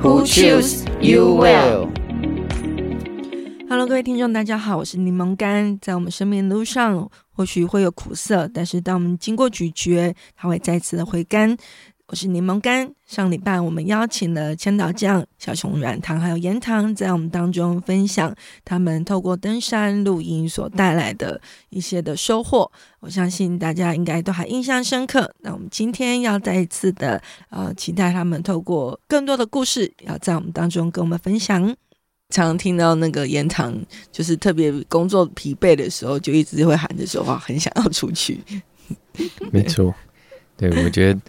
Who choose you well? Hello，各位听众，大家好，我是柠檬干。在我们生命路上，或许会有苦涩，但是当我们经过咀嚼，它会再次的回甘。我是柠檬干。上礼拜我们邀请了千岛酱、小熊软糖还有盐糖，在我们当中分享他们透过登山露营所带来的一些的收获。我相信大家应该都还印象深刻。那我们今天要再一次的呃，期待他们透过更多的故事，要在我们当中跟我们分享。常常听到那个盐糖，就是特别工作疲惫的时候，就一直会喊着说话，很想要出去。没错，对，我觉得。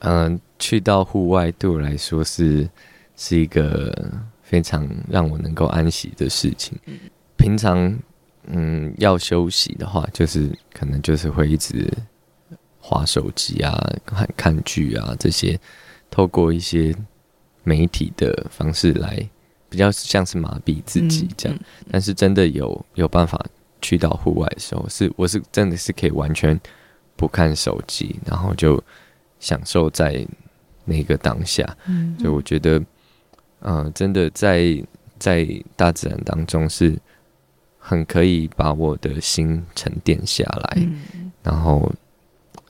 嗯、呃，去到户外对我来说是是一个非常让我能够安息的事情。平常嗯要休息的话，就是可能就是会一直划手机啊、看看剧啊这些，透过一些媒体的方式来比较像是麻痹自己这样。但是真的有有办法去到户外的时候，是我是真的是可以完全不看手机，然后就。享受在那个当下，嗯，就我觉得，嗯、呃，真的在在大自然当中是很可以把我的心沉淀下来，嗯，然后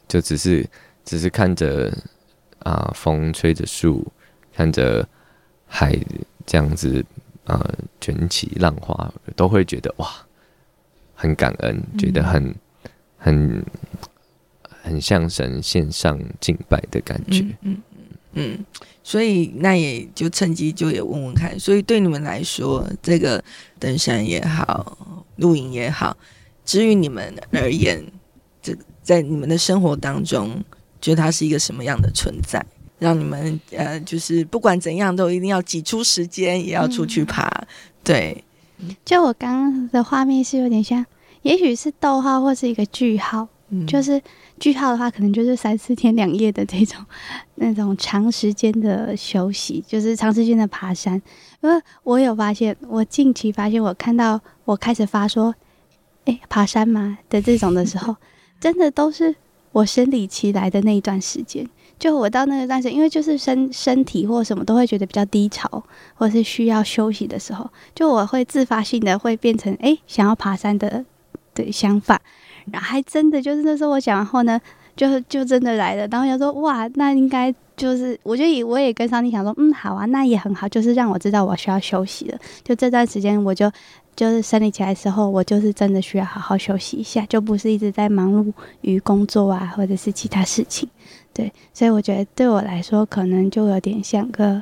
就只是只是看着啊、呃，风吹着树，看着海这样子啊、呃，卷起浪花，都会觉得哇，很感恩，觉得很很。很像神献上敬拜的感觉，嗯嗯嗯，所以那也就趁机就也问问看，所以对你们来说，这个登山也好，露营也好，至于你们而言，这在你们的生活当中，觉得它是一个什么样的存在，让你们呃，就是不管怎样都一定要挤出时间，也要出去爬，嗯、对。就我刚刚的画面是有点像，也许是逗号或是一个句号，嗯、就是。句号的话，可能就是三四天两夜的这种 那种长时间的休息，就是长时间的爬山。因为我有发现，我近期发现，我看到我开始发说“哎、欸，爬山吗”的这种的时候，真的都是我生理期来的那一段时间。就我到那个段时间，因为就是身身体或什么都会觉得比较低潮，或是需要休息的时候，就我会自发性的会变成哎、欸、想要爬山的的想法。然后还真的就是那时候我讲完后呢，就就真的来了。然后想说哇，那应该就是，我就以我也跟上帝想说，嗯，好啊，那也很好，就是让我知道我需要休息了。就这段时间，我就就是生理起来的时候，我就是真的需要好好休息一下，就不是一直在忙碌于工作啊，或者是其他事情。对，所以我觉得对我来说，可能就有点像个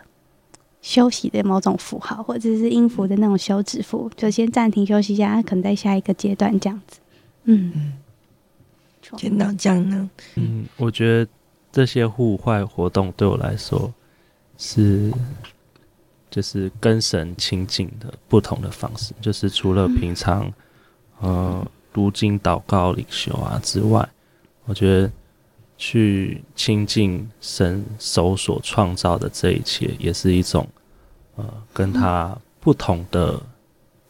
休息的某种符号，或者是音符的那种休止符，就先暂停休息一下，可能在下一个阶段这样子。嗯嗯，千岛酱呢？嗯，我觉得这些户外活动对我来说是，就是跟神亲近的不同的方式。就是除了平常呃读经、祷告、领袖啊之外，我觉得去亲近神手所创造的这一切，也是一种呃跟他不同的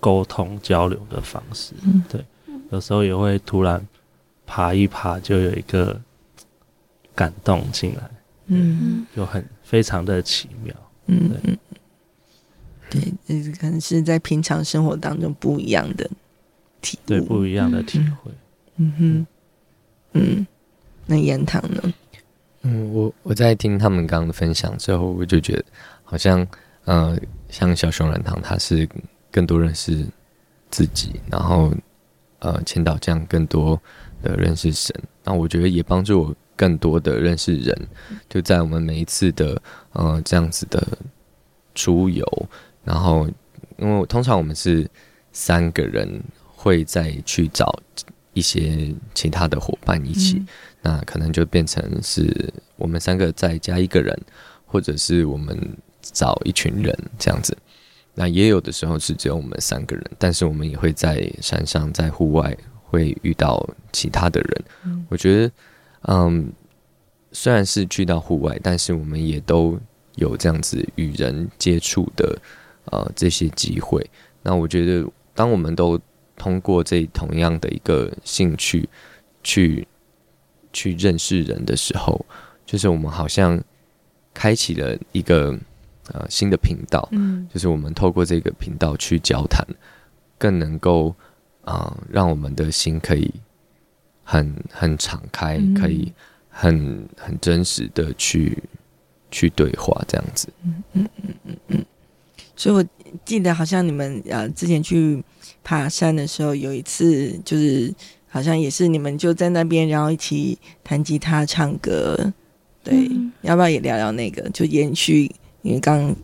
沟通交流的方式。嗯对。有时候也会突然爬一爬，就有一个感动进来，嗯，就很非常的奇妙，嗯嗯，对，这可能是在平常生活当中不一样的体，对，不一样的体会，嗯哼，嗯，那盐糖呢？嗯，我我在听他们刚刚的分享之后，我就觉得好像，呃，像小熊软糖，他是更多认识自己，然后。呃，千岛这样更多的认识神，那我觉得也帮助我更多的认识人。就在我们每一次的呃这样子的出游，然后因为通常我们是三个人会再去找一些其他的伙伴一起，嗯，那可能就变成是我们三个再加一个人，或者是我们找一群人这样子。那也有的时候是只有我们三个人，但是我们也会在山上，在户外会遇到其他的人。嗯、我觉得，嗯，虽然是去到户外，但是我们也都有这样子与人接触的呃这些机会。那我觉得，当我们都通过这同样的一个兴趣去去认识人的时候，就是我们好像开启了一个。呃，新的频道，嗯，就是我们透过这个频道去交谈，更能够啊、呃，让我们的心可以很很敞开，嗯、可以很很真实的去去对话，这样子。嗯嗯嗯嗯嗯。所以我记得好像你们呃之前去爬山的时候，有一次就是好像也是你们就在那边，然后一起弹吉他唱歌，对，嗯、要不要也聊聊那个？就延续。因为刚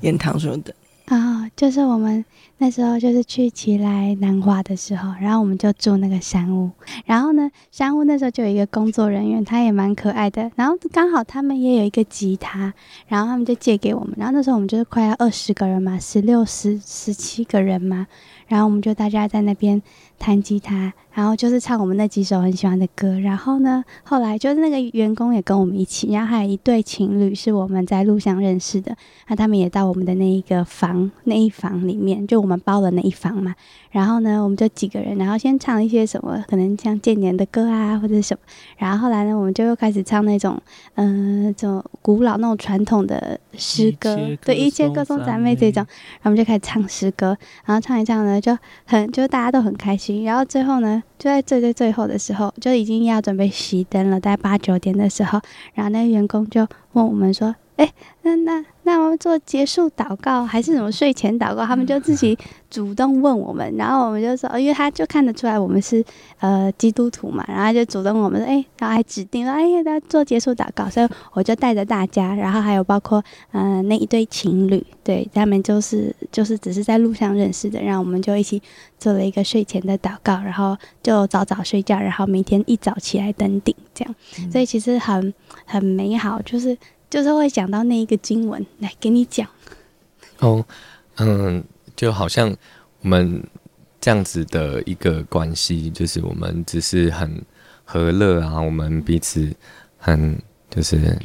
彦堂说的啊、就是我们那时候就是去奇莱南华的时候，然后我们就住那个山屋，然后呢，山屋那时候就有一个工作人员，他也蛮可爱的，然后刚好他们也有一个吉他，然后他们就借给我们，然后那时候我们就是快要二十个人嘛，十六、十、十七个人嘛，然后我们就大家在那边。弹吉他，然后就是唱我们那几首很喜欢的歌。然后呢，后来就是那个员工也跟我们一起，然后还有一对情侣是我们在路上认识的，那他们也到我们的那一个房那一房里面，就我们包的那一房嘛。然后呢，我们就几个人，然后先唱一些什么，可能像建年的歌啊，或者什么。然后后来呢，我们就又开始唱那种，嗯、呃，这种古老那种传统的诗歌，对，一切歌颂赞美这种。然后我们就开始唱诗歌，然后唱一唱呢，就很，就大家都很开心。然后最后呢，就在最最最后的时候，就已经要准备熄灯了，在八九点的时候，然后那员工就问我们说：“哎，那那。”那我们做结束祷告还是什么睡前祷告？他们就自己 主动问我们，然后我们就说，因为他就看得出来我们是呃基督徒嘛，然后他就主动问我们说，哎，然后还指定说，哎呀，他做结束祷告，所以我就带着大家，然后还有包括嗯、呃、那一对情侣，对他们就是就是只是在路上认识的，然后我们就一起做了一个睡前的祷告，然后就早早睡觉，然后明天一早起来登顶，这样，所以其实很很美好，就是。就是会讲到那一个经文来给你讲。哦，嗯，就好像我们这样子的一个关系，就是我们只是很和乐啊，我们彼此很就是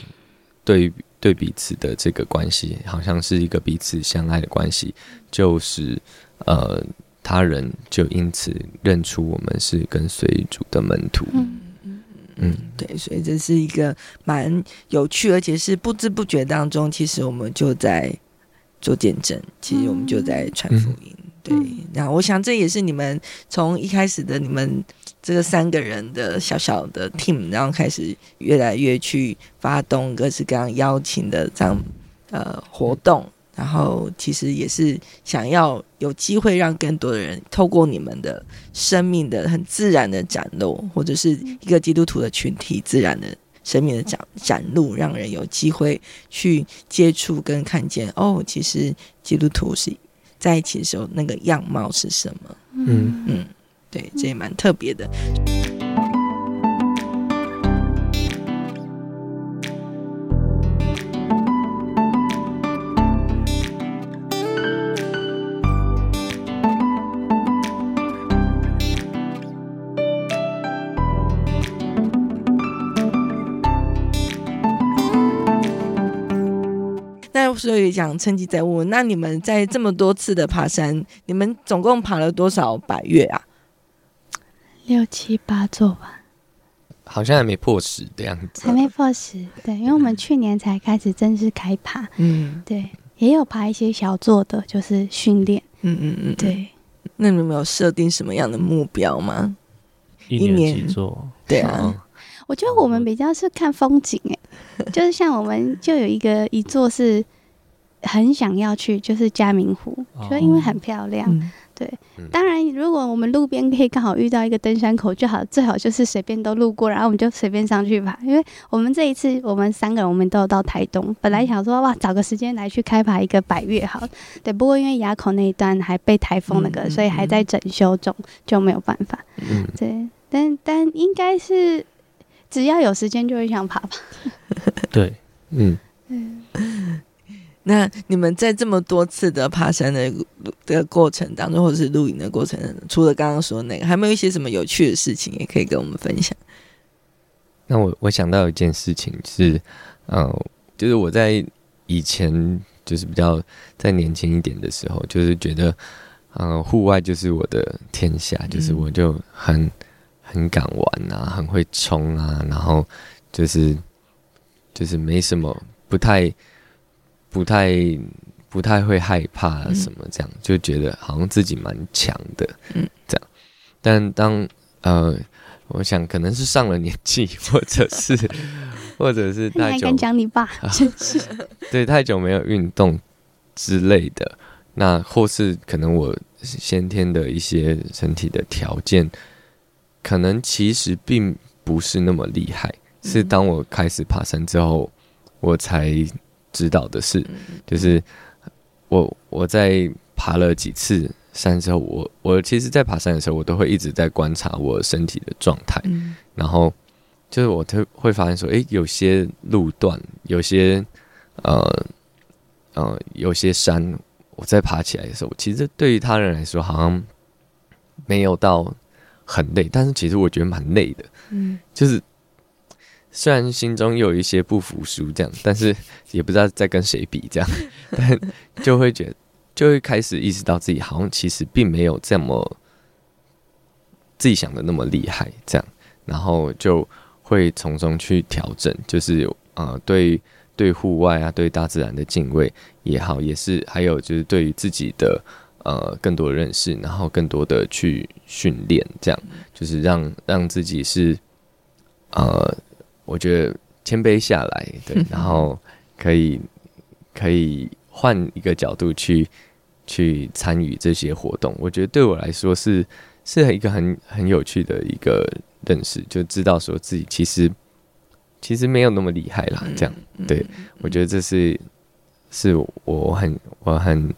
对对彼此的这个关系，好像是一个彼此相爱的关系，就是呃，他人就因此认出我们是跟随主的门徒。嗯嗯，对，所以这是一个蛮有趣，而且是不知不觉当中，其实我们就在做见证，其实我们就在传福音。嗯、对，然后我想这也是你们从一开始的你们这个三个人的小小的 team，然后开始越来越去发动各式各样邀请的这样呃活动。然后其实也是想要有机会让更多的人透过你们的生命的很自然的展露，或者是一个基督徒的群体自然的生命的展展露，让人有机会去接触跟看见哦，其实基督徒是在一起的时候那个样貌是什么？嗯嗯，对，这也蛮特别的。所以想趁机再问问，那你们在这么多次的爬山，你们总共爬了多少百岳啊？六七八座吧，好像还没破十的样子。还没破十，对，因为我们去年才开始正式开爬。嗯，对，也有爬一些小座的，就是训练。嗯嗯嗯，对。那你们有设定什么样的目标吗？一年几座？对啊，我觉得我们比较是看风景，哎，就是像我们就有一个一座是。很想要去，就是嘉明湖，就因为很漂亮。哦、对，嗯、当然，如果我们路边可以刚好遇到一个登山口就好，最好就是随便都路过，然后我们就随便上去爬。因为我们这一次，我们三个人我们都有到台东，本来想说哇，找个时间来去开爬一个百岳好。对，不过因为垭口那一段还被台风那个，嗯、所以还在整修中，就没有办法。嗯，对，但但应该是只要有时间就会想爬吧。对，嗯。嗯那你们在这么多次的爬山的的过程当中，或者是露营的过程当中，除了刚刚说的那个，还没有一些什么有趣的事情，也可以跟我们分享？那我我想到一件事情是，嗯、呃，就是我在以前就是比较在年轻一点的时候，就是觉得，嗯、呃，户外就是我的天下，就是我就很很敢玩啊，很会冲啊，然后就是就是没什么不太。不太不太会害怕什么这样，嗯、就觉得好像自己蛮强的，嗯，这样。但当呃，我想可能是上了年纪，或者是 或者是太久，敢讲你爸，真是 对，太久没有运动之类的，那或是可能我先天的一些身体的条件，可能其实并不是那么厉害。嗯、是当我开始爬山之后，我才。知道的是，就是我我在爬了几次山之后，我我其实，在爬山的时候，我都会一直在观察我身体的状态，嗯、然后就是我特会发现说，诶，有些路段，有些呃呃，有些山，我在爬起来的时候，其实对于他人来说，好像没有到很累，但是其实我觉得蛮累的，嗯，就是。虽然心中有一些不服输，这样，但是也不知道在跟谁比，这样，但就会觉，就会开始意识到自己好像其实并没有这么自己想的那么厉害，这样，然后就会从中去调整，就是呃，对对户外啊，对大自然的敬畏也好，也是还有就是对于自己的呃更多认识，然后更多的去训练，这样，就是让让自己是呃。我觉得谦卑下来，对，然后可以可以换一个角度去去参与这些活动。我觉得对我来说是是一个很很有趣的一个认识，就知道说自己其实其实没有那么厉害啦。这样，对，我觉得这是是我很我很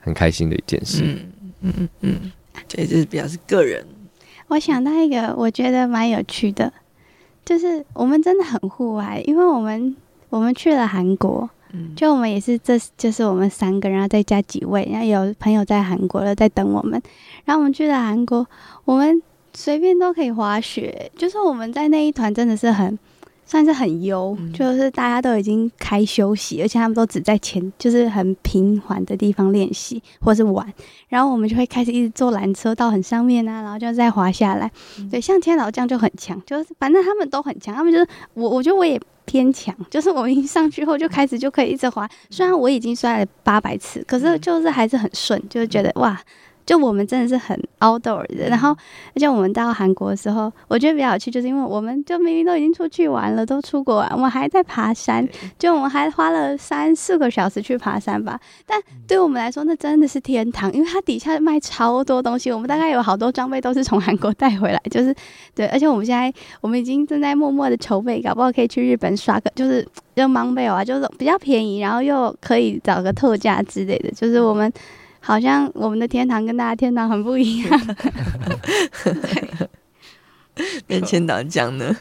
很开心的一件事。嗯嗯嗯嗯，这就是比较是个人。我想到一个，我觉得蛮有趣的。就是我们真的很户外，因为我们我们去了韩国，嗯，就我们也是这就是我们三个人，然后再加几位，然后有朋友在韩国了在等我们，然后我们去了韩国，我们随便都可以滑雪，就是我们在那一团真的是很。算是很优，嗯、就是大家都已经开休息，而且他们都只在前，就是很平缓的地方练习或是玩，然后我们就会开始一直坐缆车到很上面啊，然后就再滑下来。嗯、对，像天老这样就很强，就是反正他们都很强，他们就是我，我觉得我也偏强，就是我们一上去后就开始就可以一直滑，虽然我已经摔了八百次，可是就是还是很顺，就是觉得哇。就我们真的是很 outdoor 的，然后而且我们到韩国的时候，我觉得比较有趣，就是因为我们就明明都已经出去玩了，都出国玩，我们还在爬山，就我们还花了三四个小时去爬山吧。但对我们来说，那真的是天堂，因为它底下卖超多东西，我们大概有好多装备都是从韩国带回来，就是对，而且我们现在我们已经正在默默的筹备，搞不好可以去日本刷个，就是就 Montbell 啊，就是比较便宜，然后又可以找个特价之类的，就是我们。好像我们的天堂跟大家天堂很不一样。跟千岛讲呢，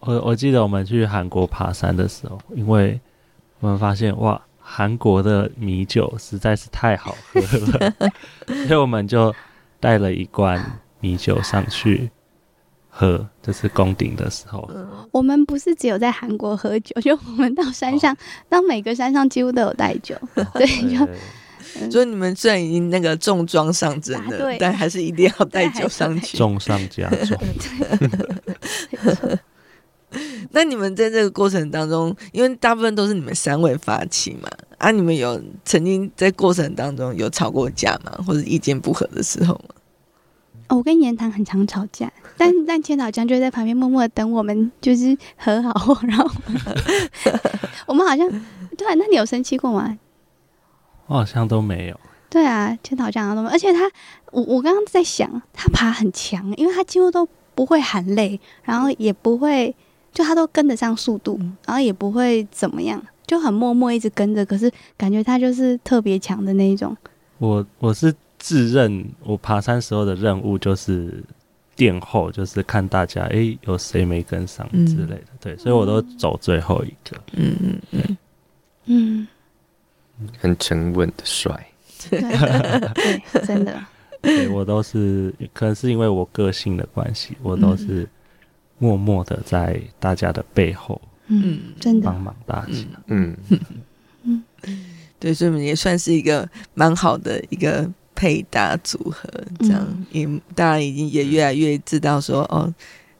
我我记得我们去韩国爬山的时候，因为我们发现哇，韩国的米酒实在是太好喝了，所以我们就带了一罐米酒上去喝。就是攻顶的时候，我们不是只有在韩国喝酒，就我们到山上，到每个山上几乎都有带酒，对，就。所以你们虽然已经那个重装上阵了，但还是一定要带 酒上去，重上加重。那你们在这个过程当中，因为大部分都是你们三位发起嘛，啊，你们有曾经在过程当中有吵过架吗？或者意见不合的时候吗？哦，我跟言堂很常吵架，但但千岛将就在旁边默默的等我们，就是和好，然后我们好像对啊，那你有生气过吗？我好像都没有。对啊，千岛讲的都没有。而且他，我我刚刚在想，他爬很强，因为他几乎都不会喊累，然后也不会，就他都跟得上速度，然后也不会怎么样，就很默默一直跟着。可是感觉他就是特别强的那一种。我我是自认我爬山时候的任务就是殿后，就是看大家哎、欸、有谁没跟上之类的。嗯、对，所以我都走最后一个。嗯嗯嗯嗯。很沉稳的帅。对，真的。对，我都是，可能是因为我个性的关系，我都是默默的在大家的背后，嗯，真的。帮忙大家。嗯。嗯，对，所以我们也算是一个蛮好的一个配搭组合，这样。也大家已经也越来越知道说，哦，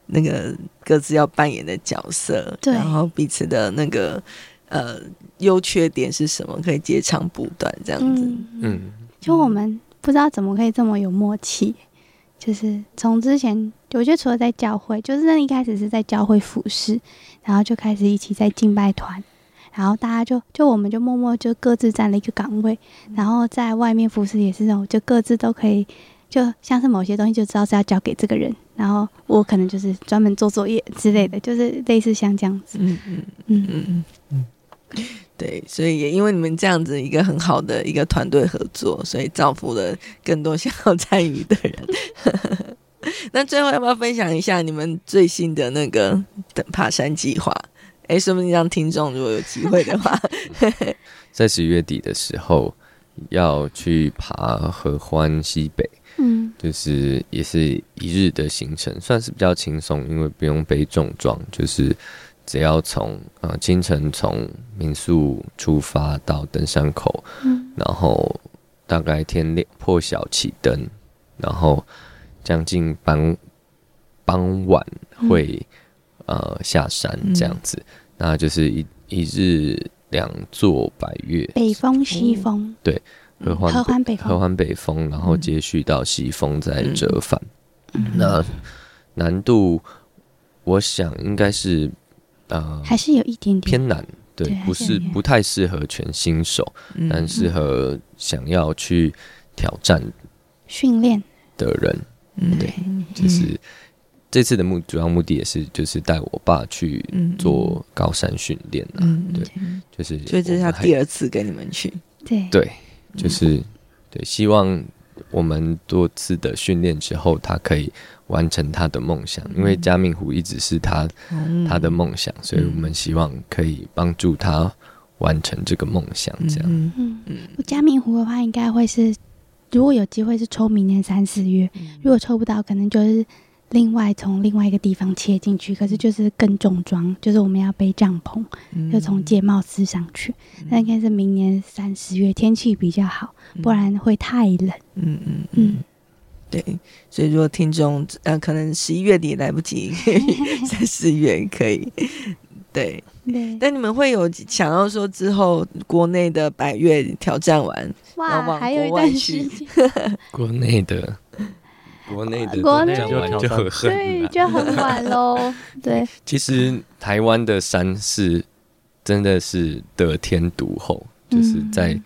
那个各自要扮演的角色，对，然后彼此的那个呃优缺点是什么，可以截长补短这样子。嗯，嗯就我们。不知道怎么可以这么有默契，就是从之前，我觉得除了在教会，就是那一开始是在教会服侍，然后就开始一起在敬拜团，然后大家就就我们就默默就各自占了一个岗位，然后在外面服侍也是那种，就各自都可以，就像是某些东西就知道是要交给这个人，然后我可能就是专门做作业之类的，就是类似像这样子，嗯嗯嗯嗯嗯。对，所以也因为你们这样子一个很好的一个团队合作，所以造福了更多 想要参与的人。那最后要不要分享一下你们最新的那个的爬山计划？哎，说不定让听众如果有机会的话，在十月底的时候要去爬合欢西北，嗯，就是也是一日的行程，算是比较轻松，因为不用背重装，就是。只要从呃清晨从民宿出发到登山口，嗯，然后大概天亮破晓起登，然后将近傍傍晚会、嗯、呃下山这样子，嗯、那就是一一日两座百岳，北风西峰，对，合欢合欢北峰，合欢北峰，然后接续到西风再折返，嗯、那难度我想应该是。呃，还是有一点点。偏难，对，对不是不太适合全新手，嗯、但适合想要去挑战训练。的人，嗯，对，就是这次的目主要目的也是就是带我爸去做高山训练，嗯，对，就是所以这是他第二次跟你们去，对，对，就是对，希望我们多次的训练之后，他可以。完成他的梦想，因为嘉明湖一直是他、嗯、他的梦想，所以我们希望可以帮助他完成这个梦想。这样，嗯嗯嗯。嘉明湖的话，应该会是如果有机会是抽明年三四月，嗯、如果抽不到，可能就是另外从另外一个地方切进去，可是就是更重装，就是我们要背帐篷，嗯、就从戒茂斯上去。嗯、那应该是明年三四月天气比较好，不然会太冷。嗯嗯嗯。嗯对，所以如果听众呃，可能十一月底来不及，三四月可以。对，对。但你们会有想要说之后国内的百越挑战完，哇，往还有一段时间。国内的，国内的，国内就就很对，就很晚喽。对，其实台湾的山是真的是得天独厚，就是在。嗯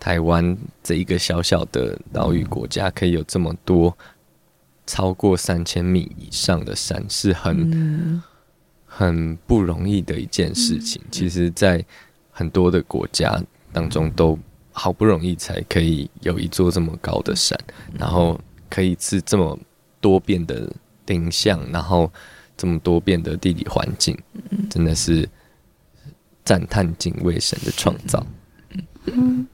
台湾这一个小小的岛屿国家，可以有这么多超过三千米以上的山，是很很不容易的一件事情。其实，在很多的国家当中，都好不容易才可以有一座这么高的山，然后可以是这么多变的林相，然后这么多变的地理环境，真的是赞叹敬畏神的创造。嗯，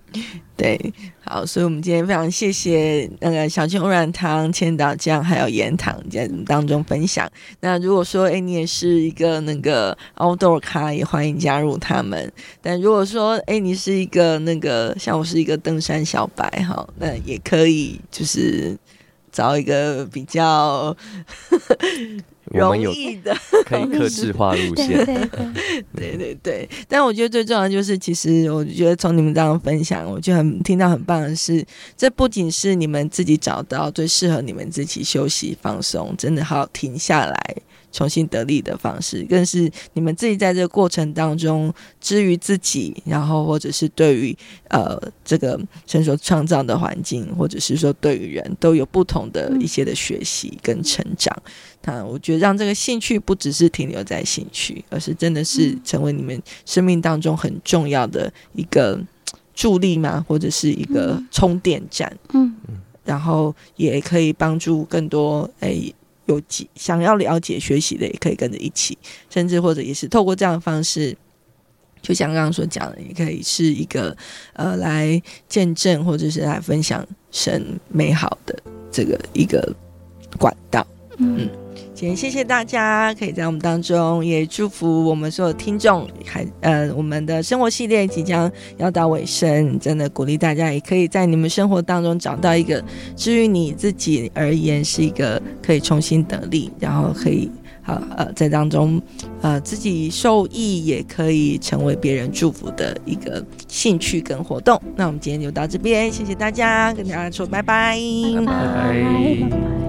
对，好，所以我们今天非常谢谢那个小青欧软糖、千岛酱还有盐糖在当中分享。那如果说，哎，你也是一个那个 outdoor 咖，也欢迎加入他们。但如果说，哎，你是一个那个像我是一个登山小白，哈，那也可以，就是找一个比较。容易的，可以克制化路线。对对 对，但我觉得最重要的就是，其实我觉得从你们这样分享，我觉得很听到很棒的是，这不仅是你们自己找到最适合你们自己休息放松，真的好好停下来。重新得力的方式，更是你们自己在这个过程当中，之于自己，然后或者是对于呃这个成熟创造的环境，或者是说对于人都有不同的一些的学习跟成长。那我觉得让这个兴趣不只是停留在兴趣，而是真的是成为你们生命当中很重要的一个助力嘛，或者是一个充电站。嗯，然后也可以帮助更多诶。有想要了解学习的，也可以跟着一起，甚至或者也是透过这样的方式，就像刚刚所讲的，也可以是一个呃来见证或者是来分享神美好的这个一个管道。嗯，今天谢谢大家可以在我们当中，也祝福我们所有听众。还呃，我们的生活系列即将要到尾声，真的鼓励大家也可以在你们生活当中找到一个，至于你自己而言是一个可以重新得力，然后可以好呃在当中呃自己受益，也可以成为别人祝福的一个兴趣跟活动。那我们今天就到这边，谢谢大家，跟大家说拜拜，拜拜。拜拜。